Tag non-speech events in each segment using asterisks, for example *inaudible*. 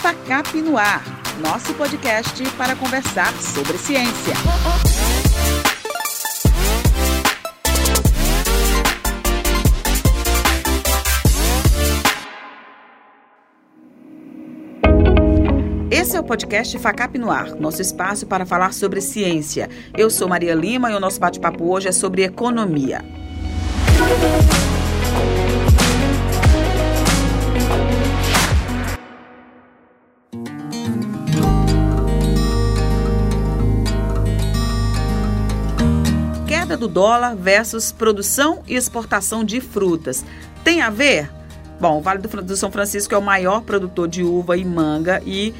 FACAP no Ar, nosso podcast para conversar sobre ciência. Esse é o podcast FACAP no Ar, nosso espaço para falar sobre ciência. Eu sou Maria Lima e o nosso bate-papo hoje é sobre economia. Queda do dólar versus produção e exportação de frutas. Tem a ver? Bom, o Vale do São Francisco é o maior produtor de uva e manga e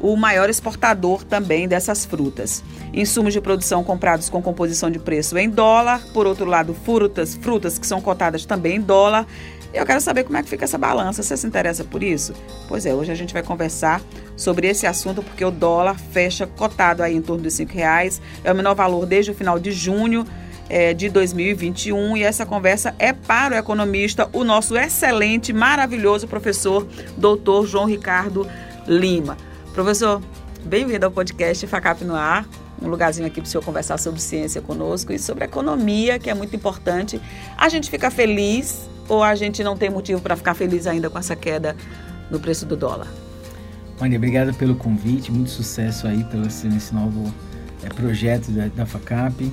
o maior exportador também dessas frutas. Insumos de produção comprados com composição de preço em dólar, por outro lado, frutas, frutas que são cotadas também em dólar. Eu quero saber como é que fica essa balança. Você se interessa por isso? Pois é, hoje a gente vai conversar sobre esse assunto porque o dólar fecha cotado aí em torno dos R$ reais. É o menor valor desde o final de junho é, de 2021 e essa conversa é para o economista, o nosso excelente, maravilhoso professor, doutor João Ricardo Lima. Professor, bem-vindo ao podcast FACAP no Ar. Um lugarzinho aqui para o senhor conversar sobre ciência conosco e sobre economia, que é muito importante. A gente fica feliz ou a gente não tem motivo para ficar feliz ainda com essa queda no preço do dólar? Maria, obrigada pelo convite, muito sucesso aí pelo, nesse novo é, projeto da, da FACAP.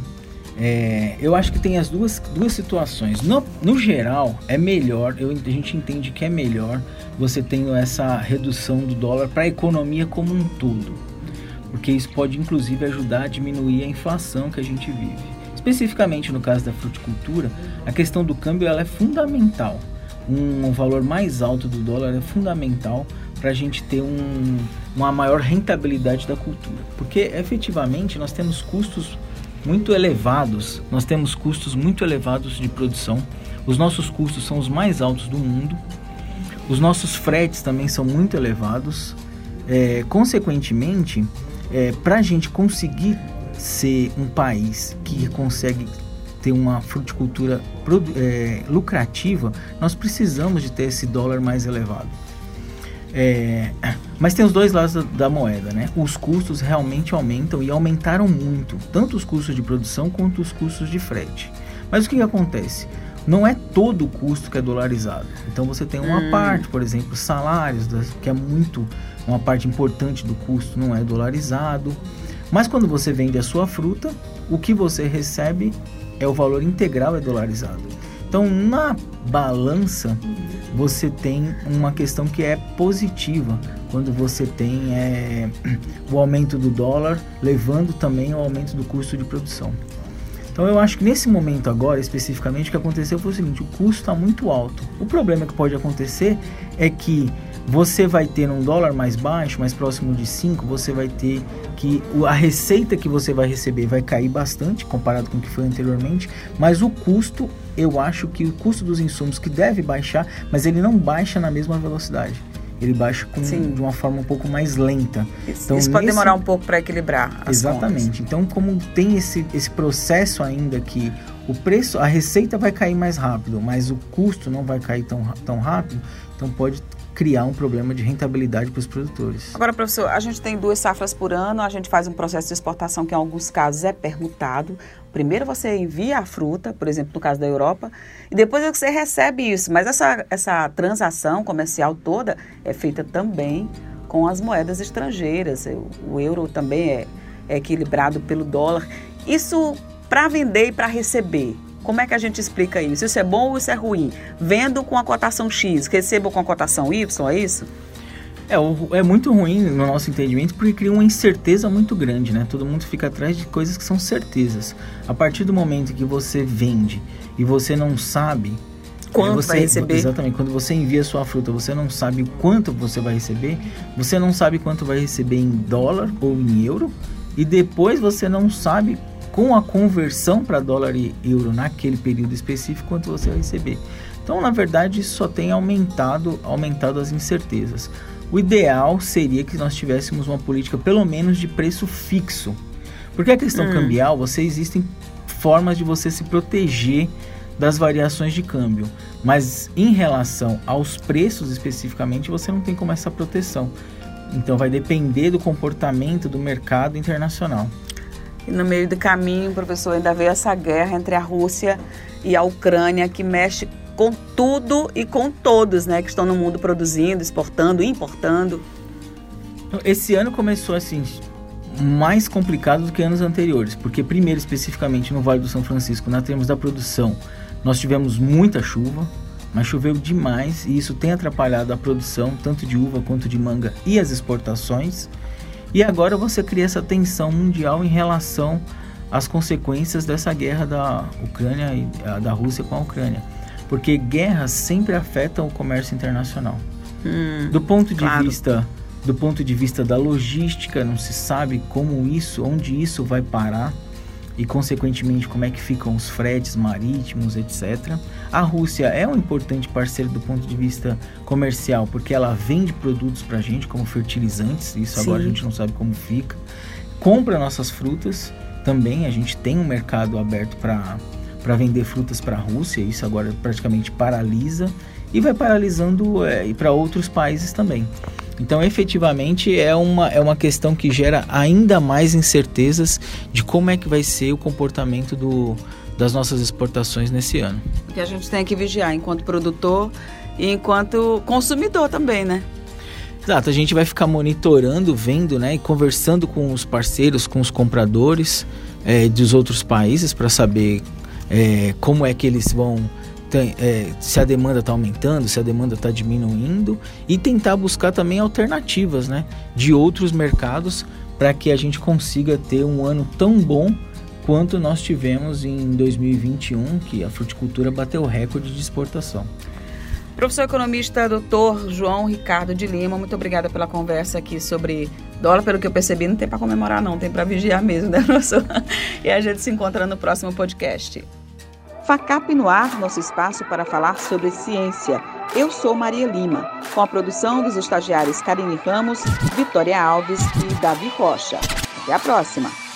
É, eu acho que tem as duas, duas situações. No, no geral, é melhor, eu, a gente entende que é melhor você tendo essa redução do dólar para a economia como um todo. Porque isso pode inclusive ajudar a diminuir a inflação que a gente vive. Especificamente no caso da fruticultura, a questão do câmbio ela é fundamental. Um, um valor mais alto do dólar é fundamental para a gente ter um, uma maior rentabilidade da cultura. Porque efetivamente nós temos custos muito elevados, nós temos custos muito elevados de produção. Os nossos custos são os mais altos do mundo. Os nossos fretes também são muito elevados. É, consequentemente, é, para a gente conseguir ser um país que consegue ter uma fruticultura é, lucrativa, nós precisamos de ter esse dólar mais elevado. É, mas tem os dois lados da, da, moeda, né? Os custos realmente aumentam e aumentaram muito, tanto os custos de produção quanto os custos de frete. Mas o que, que acontece? Não é todo o custo que é dolarizado. Então você tem uma hum. parte, por exemplo, salários, que é muito uma parte importante do custo não é dolarizado. Mas quando você vende a sua fruta, o que você recebe é o valor integral é dolarizado. Então, na balança, você tem uma questão que é positiva quando você tem é, *clears throat* o aumento do dólar, levando também ao aumento do custo de produção. Então eu acho que nesse momento agora, especificamente, o que aconteceu foi o seguinte, o custo está muito alto. O problema que pode acontecer é que você vai ter um dólar mais baixo, mais próximo de 5, você vai ter que a receita que você vai receber vai cair bastante comparado com o que foi anteriormente, mas o custo, eu acho que o custo dos insumos que deve baixar, mas ele não baixa na mesma velocidade. Ele baixa com, de uma forma um pouco mais lenta. Isso, então, isso pode nesse... demorar um pouco para equilibrar. Exatamente. Contas. Então, como tem esse, esse processo ainda que o preço, a receita vai cair mais rápido, mas o custo não vai cair tão, tão rápido, então pode criar um problema de rentabilidade para os produtores. Agora, professor, a gente tem duas safras por ano, a gente faz um processo de exportação que em alguns casos é permutado. Primeiro você envia a fruta, por exemplo, no caso da Europa, e depois você recebe isso. Mas essa, essa transação comercial toda é feita também com as moedas estrangeiras. O euro também é, é equilibrado pelo dólar. Isso para vender e para receber. Como é que a gente explica isso? Isso é bom ou isso é ruim? Vendo com a cotação X, recebo com a cotação Y, é isso? É, é muito ruim no nosso entendimento porque cria uma incerteza muito grande, né? Todo mundo fica atrás de coisas que são certezas. A partir do momento que você vende e você não sabe quanto você, vai receber. Exatamente. Quando você envia sua fruta, você não sabe quanto você vai receber, você não sabe quanto vai receber em dólar ou em euro, e depois você não sabe com a conversão para dólar e euro naquele período específico quanto você vai receber. Então, na verdade, isso só tem aumentado, aumentado as incertezas. O ideal seria que nós tivéssemos uma política pelo menos de preço fixo. Porque a questão hum. cambial, você existem formas de você se proteger das variações de câmbio, mas em relação aos preços especificamente, você não tem como essa proteção. Então vai depender do comportamento do mercado internacional. No meio do caminho, professor, ainda veio essa guerra entre a Rússia e a Ucrânia que mexe com tudo e com todos, né, que estão no mundo produzindo, exportando, importando. Esse ano começou assim mais complicado do que anos anteriores, porque primeiro especificamente no Vale do São Francisco, na termos da produção, nós tivemos muita chuva, mas choveu demais e isso tem atrapalhado a produção tanto de uva quanto de manga e as exportações. E agora você cria essa tensão mundial em relação às consequências dessa guerra da Ucrânia e da Rússia com a Ucrânia, porque guerras sempre afetam o comércio internacional. Hum, do ponto de claro. vista do ponto de vista da logística, não se sabe como isso, onde isso vai parar e consequentemente como é que ficam os fretes marítimos, etc. A Rússia é um importante parceiro do ponto de vista comercial, porque ela vende produtos para a gente como fertilizantes, isso Sim. agora a gente não sabe como fica. Compra nossas frutas também, a gente tem um mercado aberto para para vender frutas para a Rússia, isso agora praticamente paralisa e vai paralisando é, para outros países também. Então, efetivamente, é uma, é uma questão que gera ainda mais incertezas de como é que vai ser o comportamento do, das nossas exportações nesse ano. Que a gente tem que vigiar enquanto produtor e enquanto consumidor também, né? Exato, a gente vai ficar monitorando, vendo, né, e conversando com os parceiros, com os compradores é, dos outros países para saber é, como é que eles vão tem, é, se a demanda está aumentando, se a demanda está diminuindo e tentar buscar também alternativas né, de outros mercados para que a gente consiga ter um ano tão bom quanto nós tivemos em 2021, que a fruticultura bateu recorde de exportação. Professor economista doutor João Ricardo de Lima, muito obrigada pela conversa aqui sobre dólar. Pelo que eu percebi, não tem para comemorar, não, tem para vigiar mesmo, né, *laughs* professor? E a gente se encontra no próximo podcast. FACAP no ar, nosso espaço para falar sobre ciência. Eu sou Maria Lima, com a produção dos estagiários Karine Ramos, Vitória Alves e Davi Rocha. Até a próxima!